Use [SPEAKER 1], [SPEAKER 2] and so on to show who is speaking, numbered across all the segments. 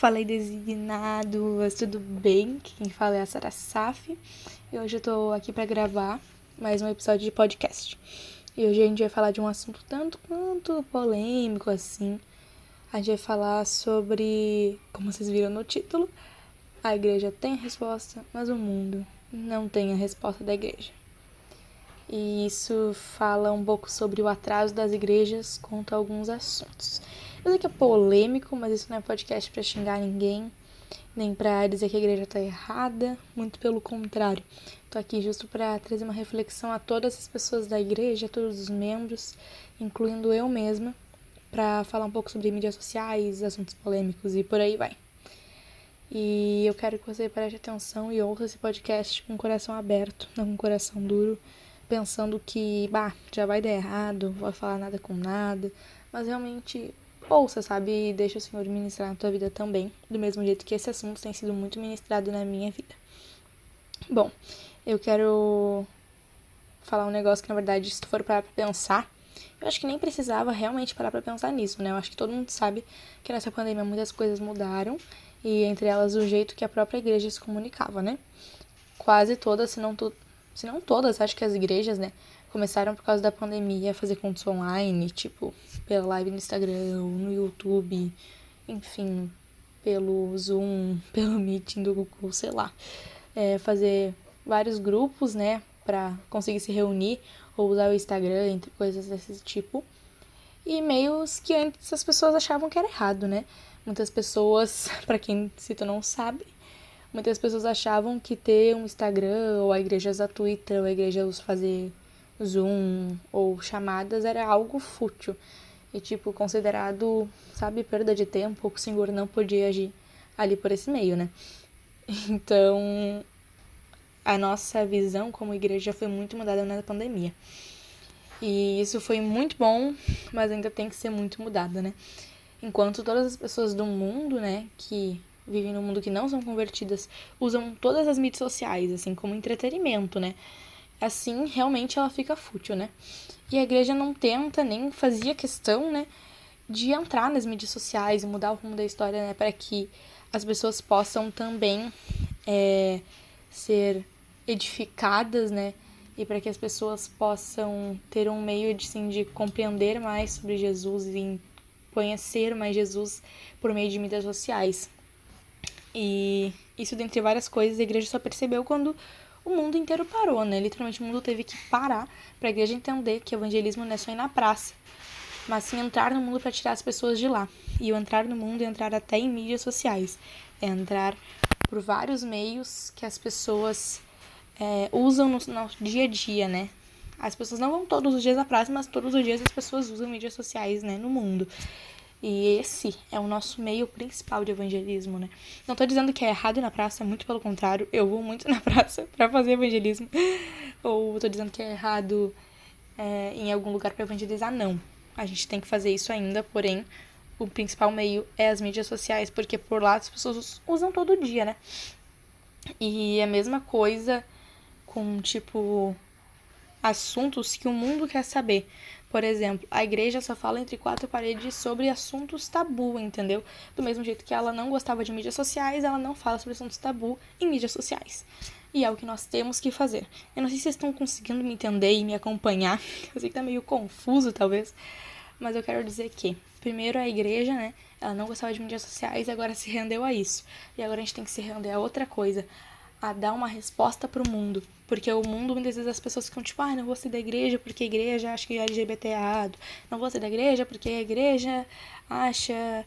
[SPEAKER 1] Falei designados, tudo bem? Quem fala é a Sara Saf. E hoje eu tô aqui para gravar mais um episódio de podcast. E hoje a gente vai falar de um assunto tanto quanto polêmico assim. A gente vai falar sobre, como vocês viram no título, a igreja tem a resposta, mas o mundo não tem a resposta da igreja. E isso fala um pouco sobre o atraso das igrejas quanto a alguns assuntos. Eu sei que é polêmico, mas isso não é podcast para xingar ninguém, nem para dizer que a igreja está errada, muito pelo contrário. Tô aqui justo para trazer uma reflexão a todas as pessoas da igreja, a todos os membros, incluindo eu mesma, para falar um pouco sobre mídias sociais, assuntos polêmicos e por aí vai. E eu quero que você preste atenção e ouça esse podcast com o coração aberto, não com o coração duro, pensando que, bah, já vai dar errado, não vou falar nada com nada, mas realmente ouça, sabe? E deixa o Senhor ministrar na tua vida também, do mesmo jeito que esse assunto tem sido muito ministrado na minha vida. Bom, eu quero falar um negócio que, na verdade, se tu for parar pra pensar, eu acho que nem precisava realmente parar pra pensar nisso, né? Eu acho que todo mundo sabe que nessa pandemia muitas coisas mudaram, e entre elas o jeito que a própria igreja se comunicava, né? Quase todas, se não, tu, se não todas, acho que as igrejas, né? começaram por causa da pandemia a fazer contos online, tipo, pela live no Instagram, no YouTube, enfim, pelo Zoom, pelo meeting do Google, sei lá. É, fazer vários grupos, né, pra conseguir se reunir ou usar o Instagram, entre coisas desse tipo. E meios que antes as pessoas achavam que era errado, né? Muitas pessoas, para quem se tu não sabe, muitas pessoas achavam que ter um Instagram ou a igreja usar Twitter ou a igreja fazer Zoom ou chamadas era algo fútil e, tipo, considerado, sabe, perda de tempo, que o senhor não podia agir ali por esse meio, né? Então, a nossa visão como igreja foi muito mudada na pandemia. E isso foi muito bom, mas ainda tem que ser muito mudada, né? Enquanto todas as pessoas do mundo, né, que vivem no mundo que não são convertidas, usam todas as mídias sociais, assim, como entretenimento, né? assim realmente ela fica fútil, né? E a igreja não tenta nem fazia questão, né, de entrar nas mídias sociais e mudar o rumo da história, né, para que as pessoas possam também é, ser edificadas, né, e para que as pessoas possam ter um meio de, sim, de compreender mais sobre Jesus e conhecer mais Jesus por meio de mídias sociais. E isso, dentre várias coisas, a igreja só percebeu quando o mundo inteiro parou, né? Literalmente o mundo teve que parar para a igreja entender que o evangelismo não é só ir na praça, mas sim entrar no mundo para tirar as pessoas de lá. E o entrar no mundo é entrar até em mídias sociais, é entrar por vários meios que as pessoas é, usam no, no dia a dia, né? As pessoas não vão todos os dias à praça, mas todos os dias as pessoas usam mídias sociais, né, no mundo. E esse é o nosso meio principal de evangelismo, né? Não tô dizendo que é errado ir na praça, muito pelo contrário, eu vou muito na praça para fazer evangelismo. Ou tô dizendo que é errado é, em algum lugar para evangelizar, não. A gente tem que fazer isso ainda, porém, o principal meio é as mídias sociais, porque por lá as pessoas usam todo dia, né? E é a mesma coisa com, tipo, assuntos que o mundo quer saber. Por exemplo, a igreja só fala entre quatro paredes sobre assuntos tabu, entendeu? Do mesmo jeito que ela não gostava de mídias sociais, ela não fala sobre assuntos tabu em mídias sociais. E é o que nós temos que fazer. Eu não sei se vocês estão conseguindo me entender e me acompanhar. Eu sei que tá meio confuso, talvez. Mas eu quero dizer que, primeiro, a igreja, né? Ela não gostava de mídias sociais e agora se rendeu a isso. E agora a gente tem que se render a outra coisa, a dar uma resposta para o mundo. Porque o mundo, muitas vezes, as pessoas ficam tipo, ah, não vou ser da igreja porque a igreja acha que é errado. Não vou ser da igreja porque a igreja acha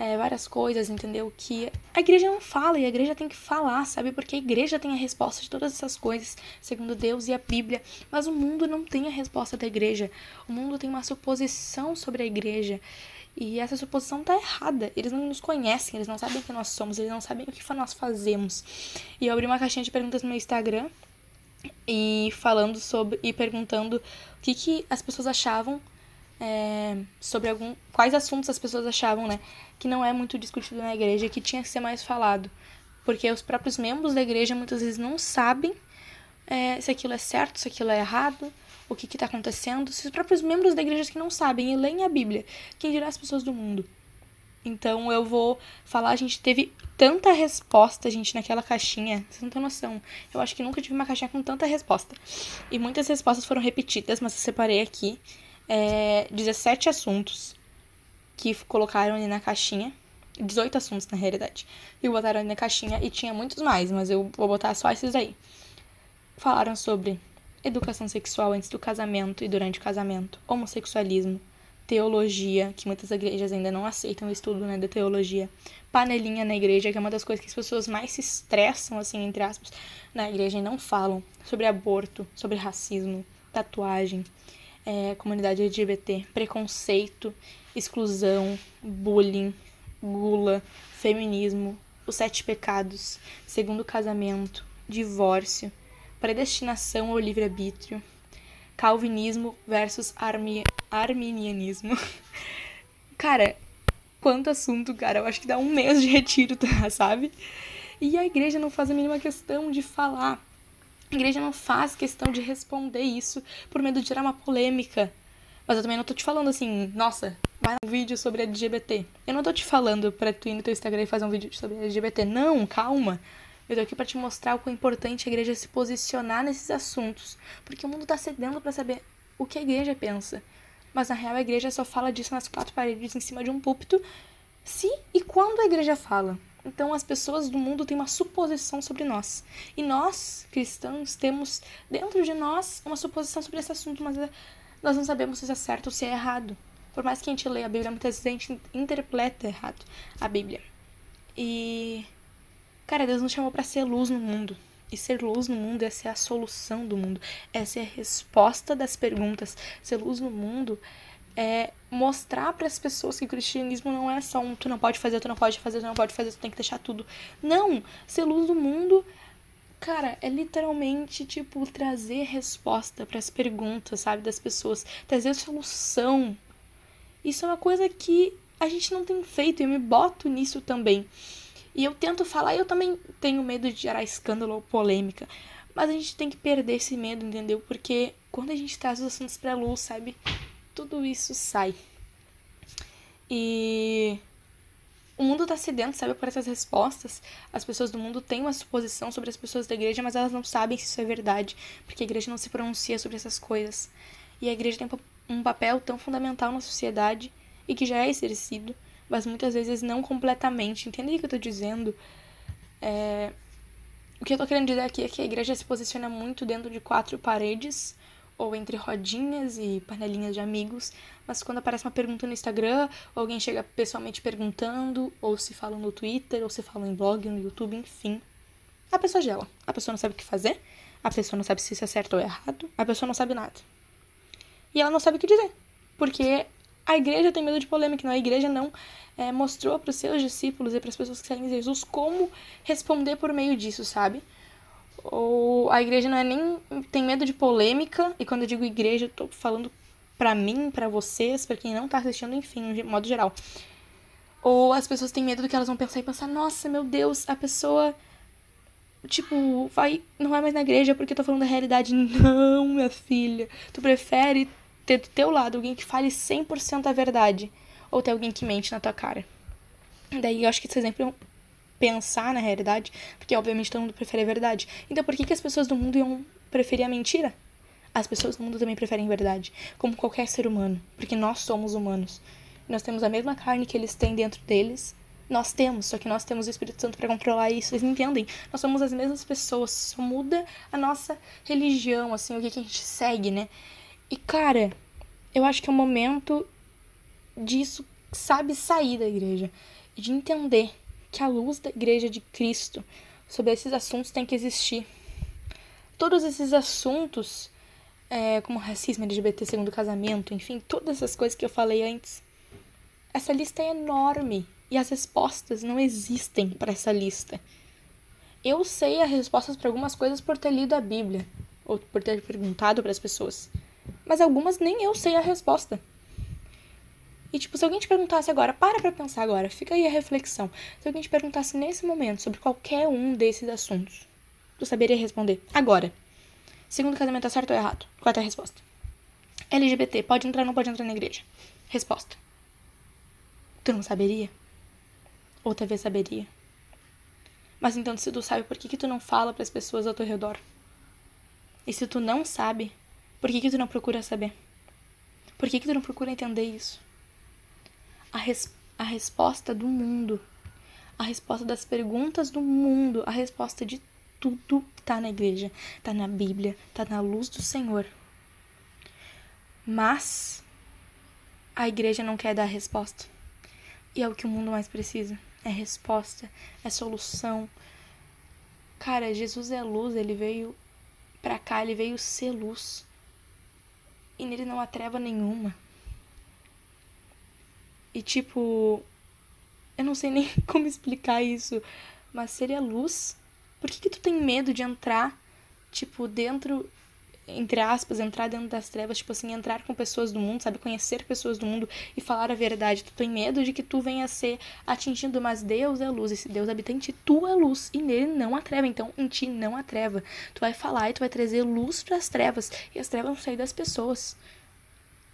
[SPEAKER 1] é, várias coisas, entendeu? Que a igreja não fala e a igreja tem que falar, sabe? Porque a igreja tem a resposta de todas essas coisas, segundo Deus e a Bíblia. Mas o mundo não tem a resposta da igreja. O mundo tem uma suposição sobre a igreja. E essa suposição tá errada. Eles não nos conhecem, eles não sabem quem nós somos, eles não sabem o que nós fazemos. E eu abri uma caixinha de perguntas no meu Instagram e falando sobre e perguntando o que, que as pessoas achavam é, sobre algum quais assuntos as pessoas achavam, né, que não é muito discutido na igreja, que tinha que ser mais falado, porque os próprios membros da igreja muitas vezes não sabem é, se aquilo é certo, se aquilo é errado, o que está acontecendo, se os próprios membros da igreja que não sabem e leem a Bíblia, quem dirá as pessoas do mundo? Então eu vou falar, a gente teve tanta resposta, gente, naquela caixinha. Vocês não têm noção. Eu acho que nunca tive uma caixinha com tanta resposta. E muitas respostas foram repetidas, mas eu separei aqui é, 17 assuntos que colocaram ali na caixinha. 18 assuntos, na realidade. E botaram ali na caixinha e tinha muitos mais, mas eu vou botar só esses aí. Falaram sobre educação sexual antes do casamento e durante o casamento, homossexualismo, teologia, que muitas igrejas ainda não aceitam o estudo né, da teologia, panelinha na igreja, que é uma das coisas que as pessoas mais se estressam, assim, entre aspas, na igreja e não falam, sobre aborto, sobre racismo, tatuagem, é, comunidade LGBT, preconceito, exclusão, bullying, gula, feminismo, os sete pecados, segundo casamento, divórcio, predestinação ao livre-arbítrio, calvinismo versus armi arminianismo. cara, quanto assunto, cara. Eu acho que dá um mês de retiro, tá, sabe? E a igreja não faz a mínima questão de falar. A igreja não faz questão de responder isso por medo de gerar uma polêmica. Mas eu também não tô te falando assim, nossa, vai um vídeo sobre LGBT. Eu não tô te falando pra tu ir no teu Instagram e fazer um vídeo sobre LGBT. Não, calma. Eu tô aqui para te mostrar o quão importante a igreja se posicionar nesses assuntos, porque o mundo tá cedendo para saber o que a igreja pensa. Mas na real a igreja só fala disso nas quatro paredes em cima de um púlpito, se e quando a igreja fala. Então as pessoas do mundo têm uma suposição sobre nós. E nós, cristãos, temos dentro de nós uma suposição sobre esse assunto, mas nós não sabemos se é certo ou se é errado. Por mais que a gente leia a Bíblia, muitas vezes a gente interpreta errado a Bíblia. E Cara, Deus nos chamou para ser luz no mundo. E ser luz no mundo é ser a solução do mundo, é ser a resposta das perguntas. Ser luz no mundo é mostrar para as pessoas que o cristianismo não é só um tu não pode fazer, tu não pode fazer, tu não pode fazer, tu tem que deixar tudo. Não, ser luz no mundo, cara, é literalmente tipo trazer resposta para as perguntas, sabe, das pessoas, trazer solução. Isso é uma coisa que a gente não tem feito e eu me boto nisso também. E eu tento falar, eu também tenho medo de gerar escândalo ou polêmica. Mas a gente tem que perder esse medo, entendeu? Porque quando a gente traz os assuntos pra luz, sabe? Tudo isso sai. E o mundo tá sedento, sabe, por essas respostas. As pessoas do mundo têm uma suposição sobre as pessoas da igreja, mas elas não sabem se isso é verdade, porque a igreja não se pronuncia sobre essas coisas. E a igreja tem um papel tão fundamental na sociedade e que já é exercido mas muitas vezes não completamente. Entende o que eu tô dizendo? É... O que eu tô querendo dizer aqui é que a igreja se posiciona muito dentro de quatro paredes, ou entre rodinhas e panelinhas de amigos, mas quando aparece uma pergunta no Instagram, ou alguém chega pessoalmente perguntando, ou se fala no Twitter, ou se fala em blog, no YouTube, enfim, a pessoa gela. A pessoa não sabe o que fazer, a pessoa não sabe se isso é certo ou errado, a pessoa não sabe nada. E ela não sabe o que dizer, porque a igreja tem medo de polêmica, não. A igreja não é, mostrou para os seus discípulos e para as pessoas que seguem Jesus como responder por meio disso, sabe? Ou a igreja não é nem tem medo de polêmica, e quando eu digo igreja, eu tô falando para mim, para vocês, para quem não tá assistindo, enfim, de modo geral. Ou as pessoas têm medo do que elas vão pensar e pensar, nossa, meu Deus, a pessoa tipo, vai, não é mais na igreja porque eu tô falando da realidade. Não, minha filha. Tu prefere ter do teu lado alguém que fale 100% a verdade ou ter alguém que mente na tua cara. Daí eu acho que esse exemplo é pensar na realidade, porque obviamente todo mundo prefere a verdade. Então por que, que as pessoas do mundo iam preferir a mentira? As pessoas do mundo também preferem a verdade, como qualquer ser humano, porque nós somos humanos. Nós temos a mesma carne que eles têm dentro deles. Nós temos, só que nós temos o Espírito Santo para controlar isso. Vocês entendem? Nós somos as mesmas pessoas, só muda a nossa religião, assim, o que, que a gente segue, né? E cara, eu acho que é o momento disso, sabe, sair da igreja. De entender que a luz da igreja de Cristo sobre esses assuntos tem que existir. Todos esses assuntos, é, como racismo, LGBT, segundo casamento, enfim, todas essas coisas que eu falei antes. Essa lista é enorme e as respostas não existem para essa lista. Eu sei as respostas para algumas coisas por ter lido a Bíblia ou por ter perguntado para as pessoas mas algumas nem eu sei a resposta. E, tipo, se alguém te perguntasse agora, para pra pensar agora, fica aí a reflexão. Se alguém te perguntasse nesse momento sobre qualquer um desses assuntos, tu saberia responder agora. Segundo casamento é certo ou errado? Qual é a resposta? LGBT, pode entrar ou não pode entrar na igreja? Resposta. Tu não saberia? Ou talvez saberia. Mas então, se tu sabe, por que, que tu não fala para as pessoas ao teu redor? E se tu não sabe, por que, que tu não procura saber? Por que, que tu não procura entender isso? A, res a resposta do mundo, a resposta das perguntas do mundo, a resposta de tudo tá na igreja, tá na Bíblia, tá na luz do Senhor. Mas a igreja não quer dar resposta. E é o que o mundo mais precisa. É resposta, é solução. Cara, Jesus é luz, ele veio pra cá, ele veio ser luz. E nele não há treva nenhuma. E tipo, eu não sei nem como explicar isso, mas seria luz. Por que, que tu tem medo de entrar, tipo, dentro entre aspas, entrar dentro das trevas, tipo assim, entrar com pessoas do mundo, sabe? Conhecer pessoas do mundo e falar a verdade. Tu tem medo de que tu venha a ser atingido, mas Deus é luz. Esse Deus habita em ti, tu é luz. E nele não há treva. Então, em ti não há treva. Tu vai falar e tu vai trazer luz para as trevas. E as trevas vão sair das pessoas.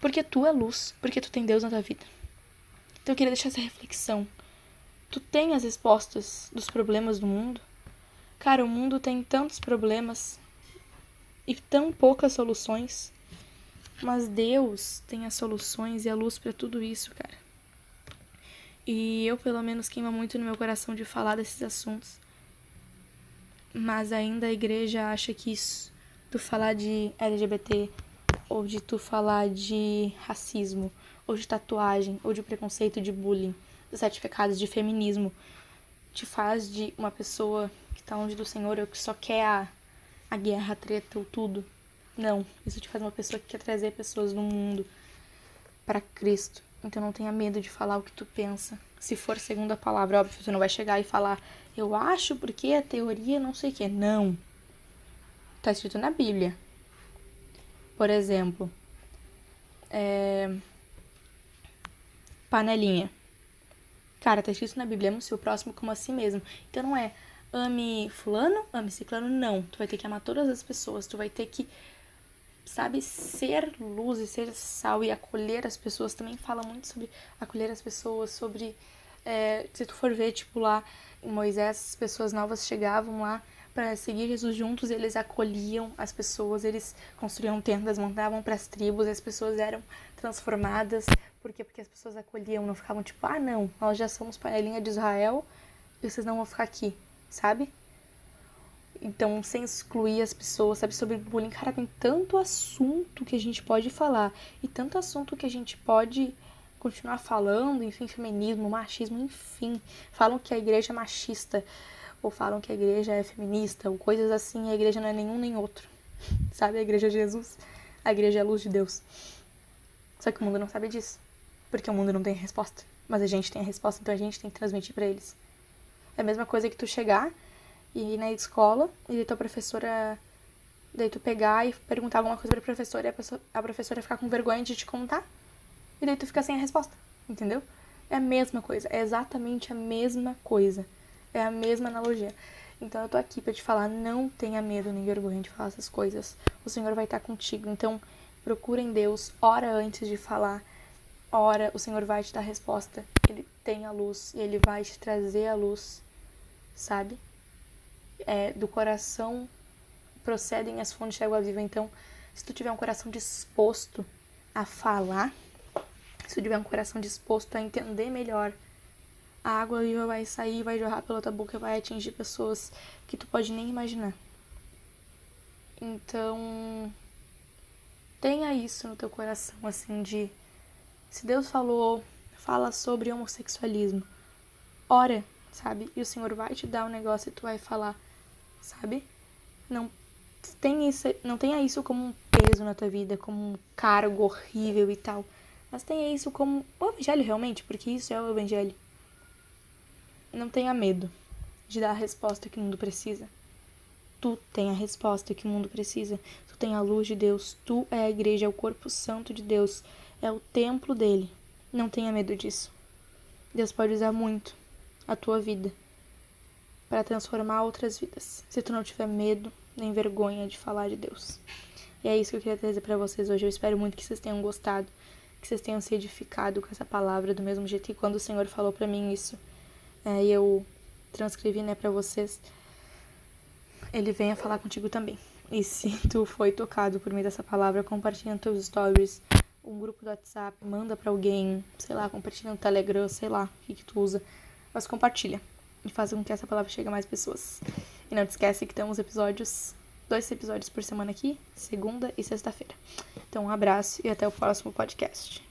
[SPEAKER 1] Porque tu é luz. Porque tu tem Deus na tua vida. Então, eu queria deixar essa reflexão. Tu tem as respostas dos problemas do mundo? Cara, o mundo tem tantos problemas, e tão poucas soluções. Mas Deus tem as soluções e a luz para tudo isso, cara. E eu, pelo menos, queima muito no meu coração de falar desses assuntos. Mas ainda a igreja acha que isso, tu falar de LGBT, ou de tu falar de racismo, ou de tatuagem, ou de preconceito, de bullying, dos certificados de feminismo, te faz de uma pessoa que tá longe do Senhor ou que só quer a a guerra, a treta ou tudo. Não, isso te faz uma pessoa que quer trazer pessoas no mundo para Cristo. Então não tenha medo de falar o que tu pensa. Se for segundo a palavra, óbvio, você não vai chegar e falar, eu acho porque a teoria não sei o que. Não. Tá escrito na Bíblia. Por exemplo, é... panelinha. Cara, tá escrito na Bíblia, ame o seu próximo como a si mesmo. Então não é, ame fulano, ame ciclano, não. Tu vai ter que amar todas as pessoas, tu vai ter que, sabe, ser luz e ser sal e acolher as pessoas. Também fala muito sobre acolher as pessoas, sobre, é, se tu for ver, tipo, lá Moisés, as pessoas novas chegavam lá para seguir Jesus juntos, eles acolhiam as pessoas, eles construíam tendas, montavam para as tribos, as pessoas eram transformadas. Por quê? Porque as pessoas acolhiam, não ficavam tipo, ah, não, nós já somos panelinha de Israel, vocês não vão ficar aqui sabe? Então, sem excluir as pessoas, sabe? Sobre bullying, cara, tem tanto assunto que a gente pode falar e tanto assunto que a gente pode continuar falando, enfim, feminismo, machismo, enfim. Falam que a igreja é machista, ou falam que a igreja é feminista, ou coisas assim, a igreja não é nenhum nem outro, sabe? A igreja é Jesus, a igreja é a luz de Deus. Só que o mundo não sabe disso, porque o mundo não tem resposta, mas a gente tem a resposta, então a gente tem que transmitir para eles. É a mesma coisa que tu chegar e ir na escola e daí tua professora. Daí tu pegar e perguntar alguma coisa pra professora e a, pessoa, a professora ficar com vergonha de te contar. E daí tu fica sem a resposta. Entendeu? É a mesma coisa. É exatamente a mesma coisa. É a mesma analogia. Então eu tô aqui para te falar, não tenha medo nem vergonha de falar essas coisas. O Senhor vai estar contigo. Então, procura em Deus, ora antes de falar. Ora, o Senhor vai te dar a resposta. Ele tem a luz e ele vai te trazer a luz sabe? É, do coração procedem as fontes de água viva. Então, se tu tiver um coração disposto a falar, se tu tiver um coração disposto a entender melhor, a água viva vai sair, vai jorrar pela tua boca, vai atingir pessoas que tu pode nem imaginar. Então, tenha isso no teu coração, assim, de se Deus falou, fala sobre homossexualismo, ora sabe? E o Senhor vai te dar um negócio e tu vai falar, sabe? Não tenha isso, não tenha isso como um peso na tua vida, como um cargo horrível e tal. Mas tenha isso como o evangelho realmente, porque isso é o evangelho. Não tenha medo de dar a resposta que o mundo precisa. Tu tem a resposta que o mundo precisa. Tu tem a luz de Deus. Tu é a igreja, é o corpo santo de Deus. É o templo dele. Não tenha medo disso. Deus pode usar muito a tua vida para transformar outras vidas. Se tu não tiver medo nem vergonha de falar de Deus. E é isso que eu queria trazer para vocês hoje. Eu espero muito que vocês tenham gostado, que vocês tenham se edificado com essa palavra do mesmo jeito que quando o Senhor falou para mim isso, é, eu transcrevi, né, pra vocês, ele venha falar contigo também. E se tu foi tocado por meio dessa palavra, compartilha teus stories, um grupo do WhatsApp, manda para alguém, sei lá, compartilha no Telegram, sei lá, o que, que tu usa. Mas compartilha e faz com que essa palavra chegue a mais pessoas. E não te esquece que temos episódios, dois episódios por semana aqui, segunda e sexta-feira. Então, um abraço e até o próximo podcast.